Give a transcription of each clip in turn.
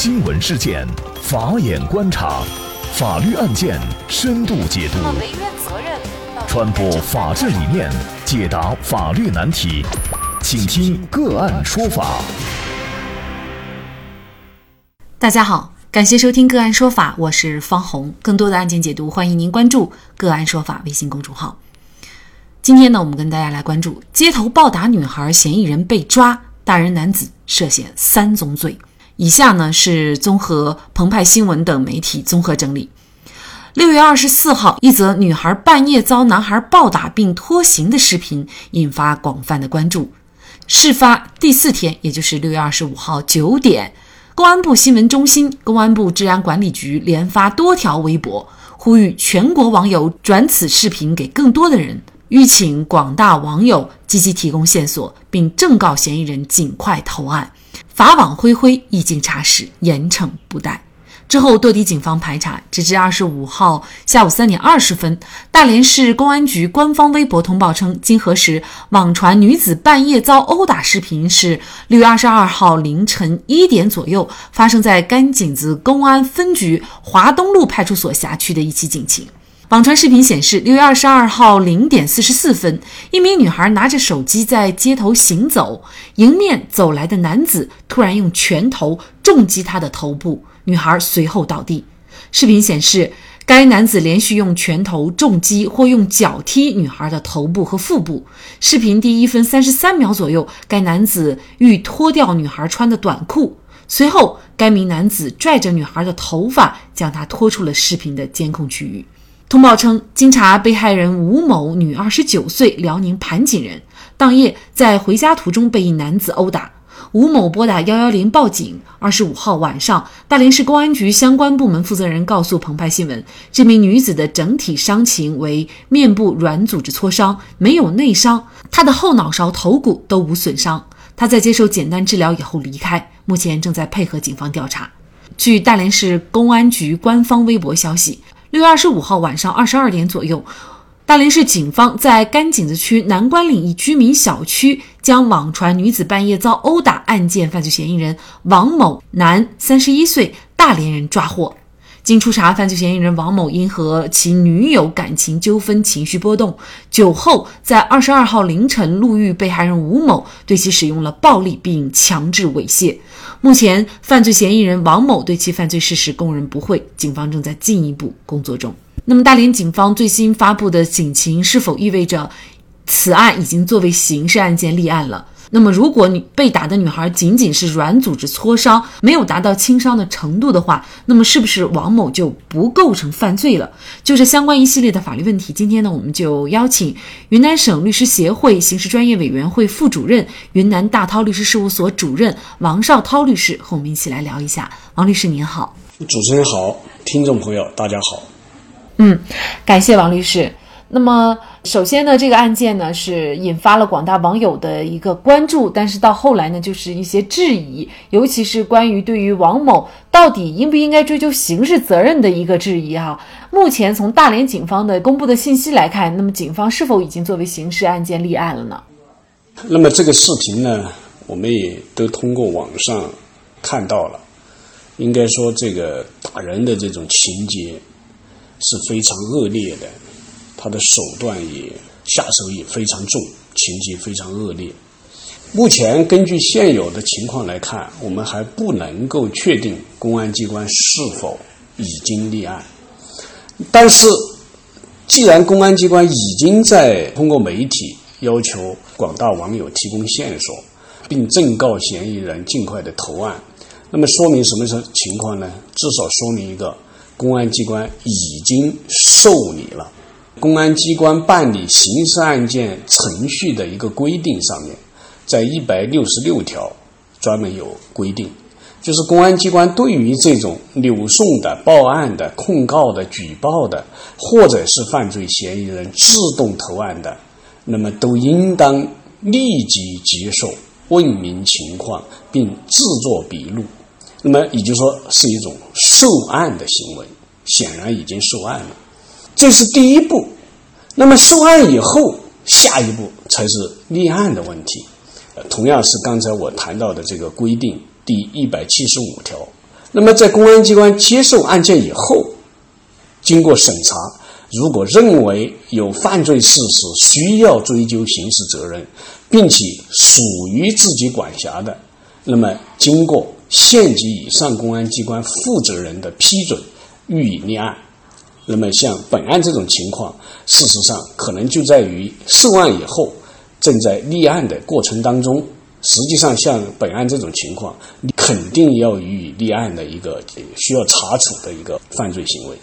新闻事件，法眼观察，法律案件深度解读，传播法治理念，解答法律难题，请听个案说法。大家好，感谢收听个案说法，我是方红。更多的案件解读，欢迎您关注个案说法微信公众号。今天呢，我们跟大家来关注街头暴打女孩嫌疑人被抓，大人男子涉嫌三宗罪。以下呢是综合澎湃新闻等媒体综合整理。六月二十四号，一则女孩半夜遭男孩暴打并拖行的视频引发广泛的关注。事发第四天，也就是六月二十五号九点，公安部新闻中心、公安部治安管理局连发多条微博，呼吁全国网友转此视频给更多的人，吁请广大网友积极提供线索，并正告嫌疑人尽快投案。法网恢恢，一经查实，严惩不贷。之后，多地警方排查，直至二十五号下午三点二十分，大连市公安局官方微博通报称，经核实，网传女子半夜遭殴打视频是六月二十二号凌晨一点左右发生在甘井子公安分局华东路派出所辖区的一起警情。网传视频显示，六月二十二号零点四十四分，一名女孩拿着手机在街头行走，迎面走来的男子突然用拳头重击她的头部，女孩随后倒地。视频显示，该男子连续用拳头重击或用脚踢女孩的头部和腹部。视频第一分三十三秒左右，该男子欲脱掉女孩穿的短裤，随后该名男子拽着女孩的头发，将她拖出了视频的监控区域。通报称，经查，被害人吴某，女，二十九岁，辽宁盘锦人。当夜在回家途中被一男子殴打。吴某拨打幺幺零报警。二十五号晚上，大连市公安局相关部门负责人告诉澎湃新闻，这名女子的整体伤情为面部软组织挫伤，没有内伤，她的后脑勺、头骨都无损伤。她在接受简单治疗以后离开，目前正在配合警方调查。据大连市公安局官方微博消息。六月二十五号晚上二十二点左右，大连市警方在甘井子区南关岭一居民小区，将网传女子半夜遭殴打案件犯罪嫌疑人王某，男，三十一岁，大连人抓获。经初查，犯罪嫌疑人王某因和其女友感情纠纷，情绪波动，酒后在二十二号凌晨路遇被害人吴某，对其使用了暴力并强制猥亵。目前，犯罪嫌疑人王某对其犯罪事实供认不讳，警方正在进一步工作中。那么，大连警方最新发布的警情是否意味着此案已经作为刑事案件立案了？那么，如果你被打的女孩仅仅是软组织挫伤，没有达到轻伤的程度的话，那么是不是王某就不构成犯罪了？就是相关一系列的法律问题。今天呢，我们就邀请云南省律师协会刑事专业委员会副主任、云南大韬律师事务所主任王绍涛律师和我们一起来聊一下。王律师您好，主持人好，听众朋友大家好。嗯，感谢王律师。那么，首先呢，这个案件呢是引发了广大网友的一个关注，但是到后来呢，就是一些质疑，尤其是关于对于王某到底应不应该追究刑事责任的一个质疑哈。目前从大连警方的公布的信息来看，那么警方是否已经作为刑事案件立案了呢？那么这个视频呢，我们也都通过网上看到了，应该说这个打人的这种情节是非常恶劣的。他的手段也下手也非常重，情节非常恶劣。目前根据现有的情况来看，我们还不能够确定公安机关是否已经立案。但是，既然公安机关已经在通过媒体要求广大网友提供线索，并正告嫌疑人尽快的投案，那么说明什么情况呢？至少说明一个，公安机关已经受理了。公安机关办理刑事案件程序的一个规定上面，在一百六十六条专门有规定，就是公安机关对于这种扭送的、报案的、控告的、举报的，或者是犯罪嫌疑人自动投案的，那么都应当立即接受、问明情况，并制作笔录。那么也就是说，是一种受案的行为，显然已经受案了。这是第一步，那么受案以后，下一步才是立案的问题。同样是刚才我谈到的这个规定，第一百七十五条，那么在公安机关接受案件以后，经过审查，如果认为有犯罪事实需要追究刑事责任，并且属于自己管辖的，那么经过县级以上公安机关负责人的批准，予以立案。那么像本案这种情况，事实上可能就在于受案以后，正在立案的过程当中。实际上，像本案这种情况，你肯定要予以立案的一个需要查处的一个犯罪行为。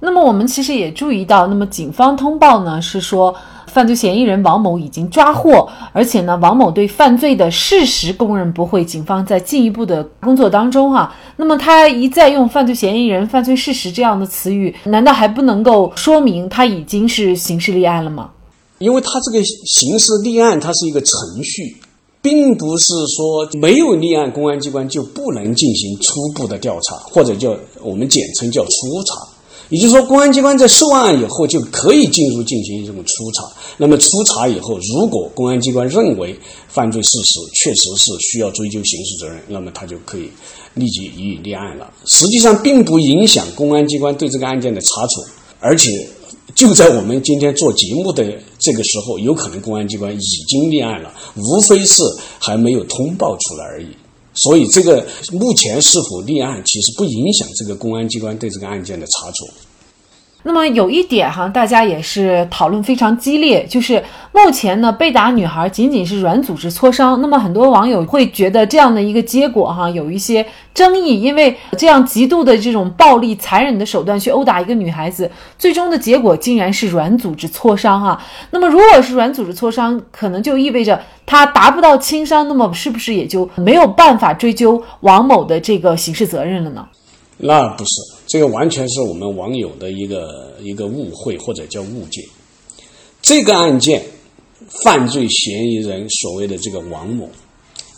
那么我们其实也注意到，那么警方通报呢是说，犯罪嫌疑人王某已经抓获，而且呢，王某对犯罪的事实供认不讳。警方在进一步的工作当中，哈，那么他一再用犯罪嫌疑人、犯罪事实这样的词语，难道还不能够说明他已经是刑事立案了吗？因为他这个刑事立案，它是一个程序。并不是说没有立案，公安机关就不能进行初步的调查，或者叫我们简称叫初查。也就是说，公安机关在受案以后就可以进入进行这种初查。那么初查以后，如果公安机关认为犯罪事实确实是需要追究刑事责任，那么他就可以立即予以立案了。实际上，并不影响公安机关对这个案件的查处，而且。就在我们今天做节目的这个时候，有可能公安机关已经立案了，无非是还没有通报出来而已。所以，这个目前是否立案，其实不影响这个公安机关对这个案件的查处。那么有一点哈，大家也是讨论非常激烈，就是目前呢，被打女孩仅仅是软组织挫伤。那么很多网友会觉得这样的一个结果哈，有一些争议，因为这样极度的这种暴力、残忍的手段去殴打一个女孩子，最终的结果竟然是软组织挫伤哈。那么如果是软组织挫伤，可能就意味着他达不到轻伤，那么是不是也就没有办法追究王某的这个刑事责任了呢？那不是，这个完全是我们网友的一个一个误会或者叫误解。这个案件，犯罪嫌疑人所谓的这个王某，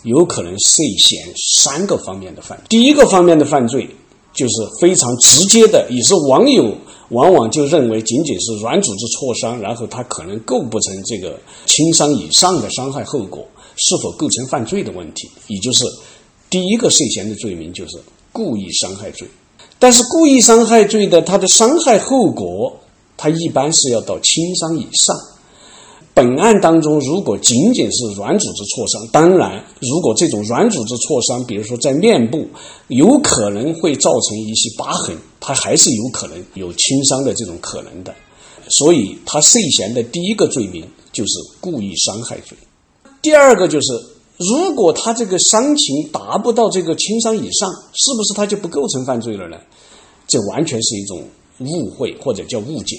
有可能涉嫌三个方面的犯罪。第一个方面的犯罪，就是非常直接的，也是网友往往就认为仅仅是软组织挫伤，然后他可能构不成这个轻伤以上的伤害后果，是否构成犯罪的问题。也就是第一个涉嫌的罪名就是。故意伤害罪，但是故意伤害罪的它的伤害后果，它一般是要到轻伤以上。本案当中，如果仅仅是软组织挫伤，当然，如果这种软组织挫伤，比如说在面部，有可能会造成一些疤痕，它还是有可能有轻伤的这种可能的。所以，他涉嫌的第一个罪名就是故意伤害罪，第二个就是。如果他这个伤情达不到这个轻伤以上，是不是他就不构成犯罪了呢？这完全是一种误会或者叫误解。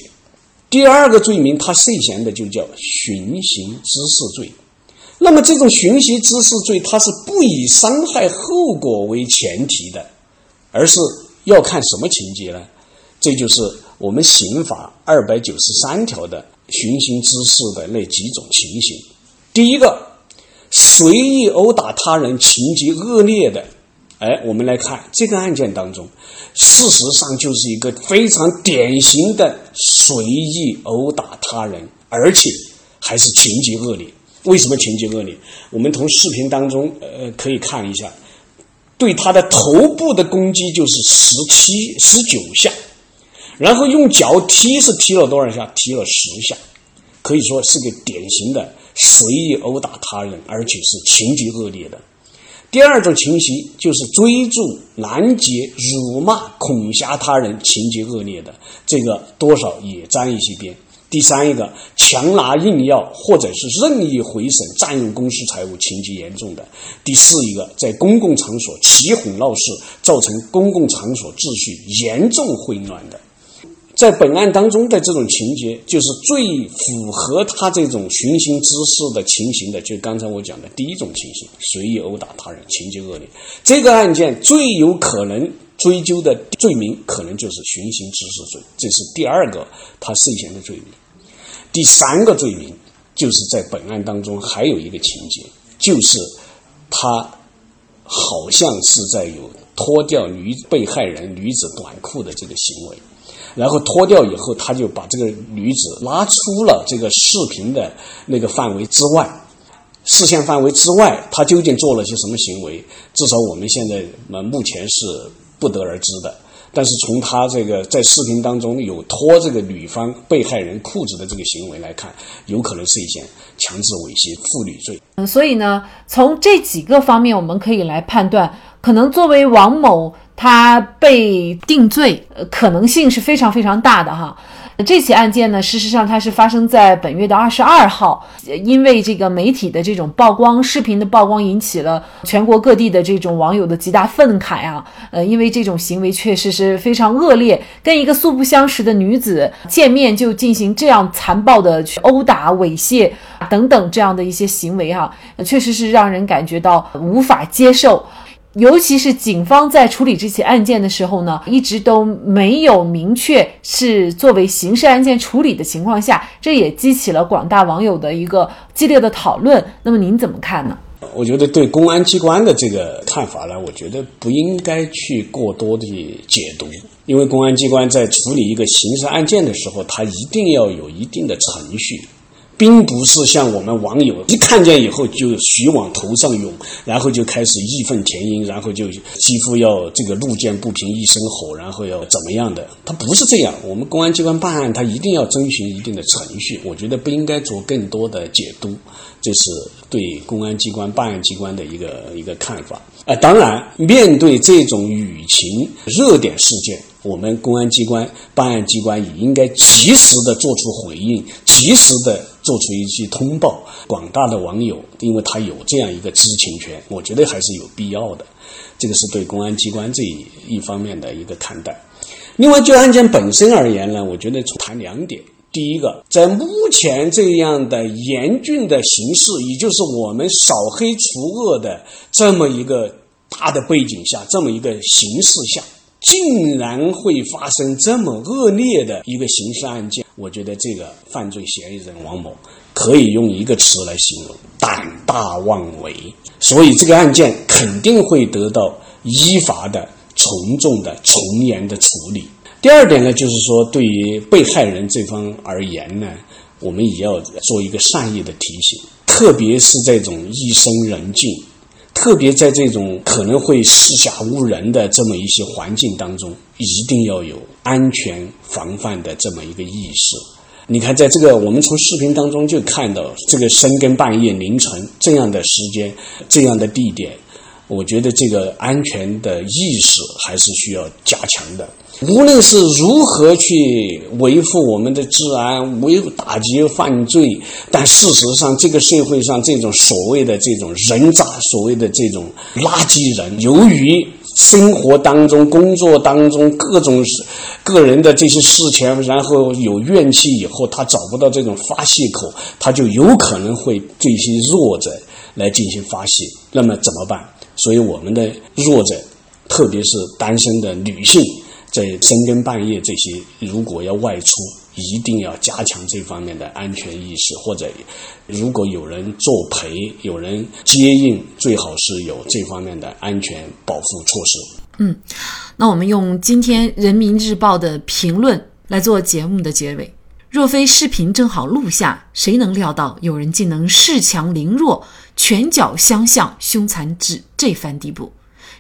第二个罪名，他涉嫌的就叫寻衅滋事罪。那么这种寻衅滋事罪，它是不以伤害后果为前提的，而是要看什么情节呢？这就是我们刑法二百九十三条的寻衅滋事的那几种情形。第一个。随意殴打他人，情节恶劣的，哎，我们来看这个案件当中，事实上就是一个非常典型的随意殴打他人，而且还是情节恶劣。为什么情节恶劣？我们从视频当中呃可以看一下，对他的头部的攻击就是十七、十九下，然后用脚踢是踢了多少下？踢了十下，可以说是个典型的。随意殴打他人，而且是情节恶劣的。第二种情形就是追逐、拦截、辱骂、恐吓他人，情节恶劣的，这个多少也沾一些边。第三一个，强拿硬要或者是任意毁损、占用公私财物，情节严重的。第四一个，在公共场所起哄闹事，造成公共场所秩序严重混乱的。在本案当中的这种情节，就是最符合他这种寻衅滋事的情形的，就刚才我讲的第一种情形，随意殴打他人，情节恶劣。这个案件最有可能追究的罪名，可能就是寻衅滋事罪，这是第二个他涉嫌的罪名。第三个罪名，就是在本案当中还有一个情节，就是他好像是在有脱掉女被害人女子短裤的这个行为。然后脱掉以后，他就把这个女子拉出了这个视频的那个范围之外。视线范围之外，他究竟做了些什么行为？至少我们现在呃目前是不得而知的。但是从他这个在视频当中有脱这个女方被害人裤子的这个行为来看，有可能是一件强制猥亵妇女罪。嗯，所以呢，从这几个方面我们可以来判断，可能作为王某他被定罪，呃，可能性是非常非常大的哈。这起案件呢，事实上它是发生在本月的二十二号，因为这个媒体的这种曝光、视频的曝光，引起了全国各地的这种网友的极大愤慨啊。呃，因为这种行为确实是非常恶劣，跟一个素不相识的女子见面就进行这样残暴的去殴打、猥亵等等这样的一些行为哈，确实是让人感觉到无法接受。尤其是警方在处理这起案件的时候呢，一直都没有明确是作为刑事案件处理的情况下，这也激起了广大网友的一个激烈的讨论。那么您怎么看呢？我觉得对公安机关的这个看法呢，我觉得不应该去过多的解读，因为公安机关在处理一个刑事案件的时候，它一定要有一定的程序。并不是像我们网友一看见以后就徐往头上涌，然后就开始义愤填膺，然后就几乎要这个路见不平一声吼，然后要怎么样的？他不是这样。我们公安机关办案，他一定要遵循一定的程序。我觉得不应该做更多的解读，这是对公安机关办案机关的一个一个看法。啊，当然，面对这种舆情热点事件。我们公安机关、办案机关也应该及时的做出回应，及时的做出一些通报。广大的网友，因为他有这样一个知情权，我觉得还是有必要的。这个是对公安机关这一一方面的一个看待。另外，就案件本身而言呢，我觉得从谈两点。第一个，在目前这样的严峻的形势，也就是我们扫黑除恶的这么一个大的背景下，这么一个形势下。竟然会发生这么恶劣的一个刑事案件，我觉得这个犯罪嫌疑人王某可以用一个词来形容：胆大妄为。所以这个案件肯定会得到依法的、从重的、从严的处理。第二点呢，就是说对于被害人这方而言呢，我们也要做一个善意的提醒，特别是这种夜深人静。特别在这种可能会四下无人的这么一些环境当中，一定要有安全防范的这么一个意识。你看，在这个我们从视频当中就看到，这个深更半夜、凌晨这样的时间、这样的地点，我觉得这个安全的意识还是需要加强的。无论是如何去维护我们的治安、维打击犯罪，但事实上，这个社会上这种所谓的这种人渣、所谓的这种垃圾人，由于生活当中、工作当中各种个人的这些事情，然后有怨气以后，他找不到这种发泄口，他就有可能会对一些弱者来进行发泄。那么怎么办？所以我们的弱者，特别是单身的女性。在深更半夜，这些如果要外出，一定要加强这方面的安全意识，或者如果有人作陪、有人接应，最好是有这方面的安全保护措施。嗯，那我们用今天《人民日报》的评论来做节目的结尾：若非视频正好录下，谁能料到有人竟能恃强凌弱、拳脚相向、凶残至这番地步？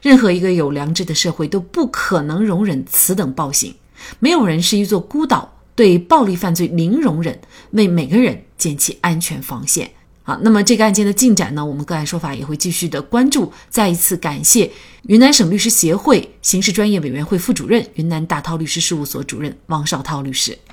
任何一个有良知的社会都不可能容忍此等暴行。没有人是一座孤岛，对暴力犯罪零容忍，为每个人建起安全防线。好，那么这个案件的进展呢？我们个案说法也会继续的关注。再一次感谢云南省律师协会刑事专业委员会副主任、云南大韬律师事务所主任王绍涛律师。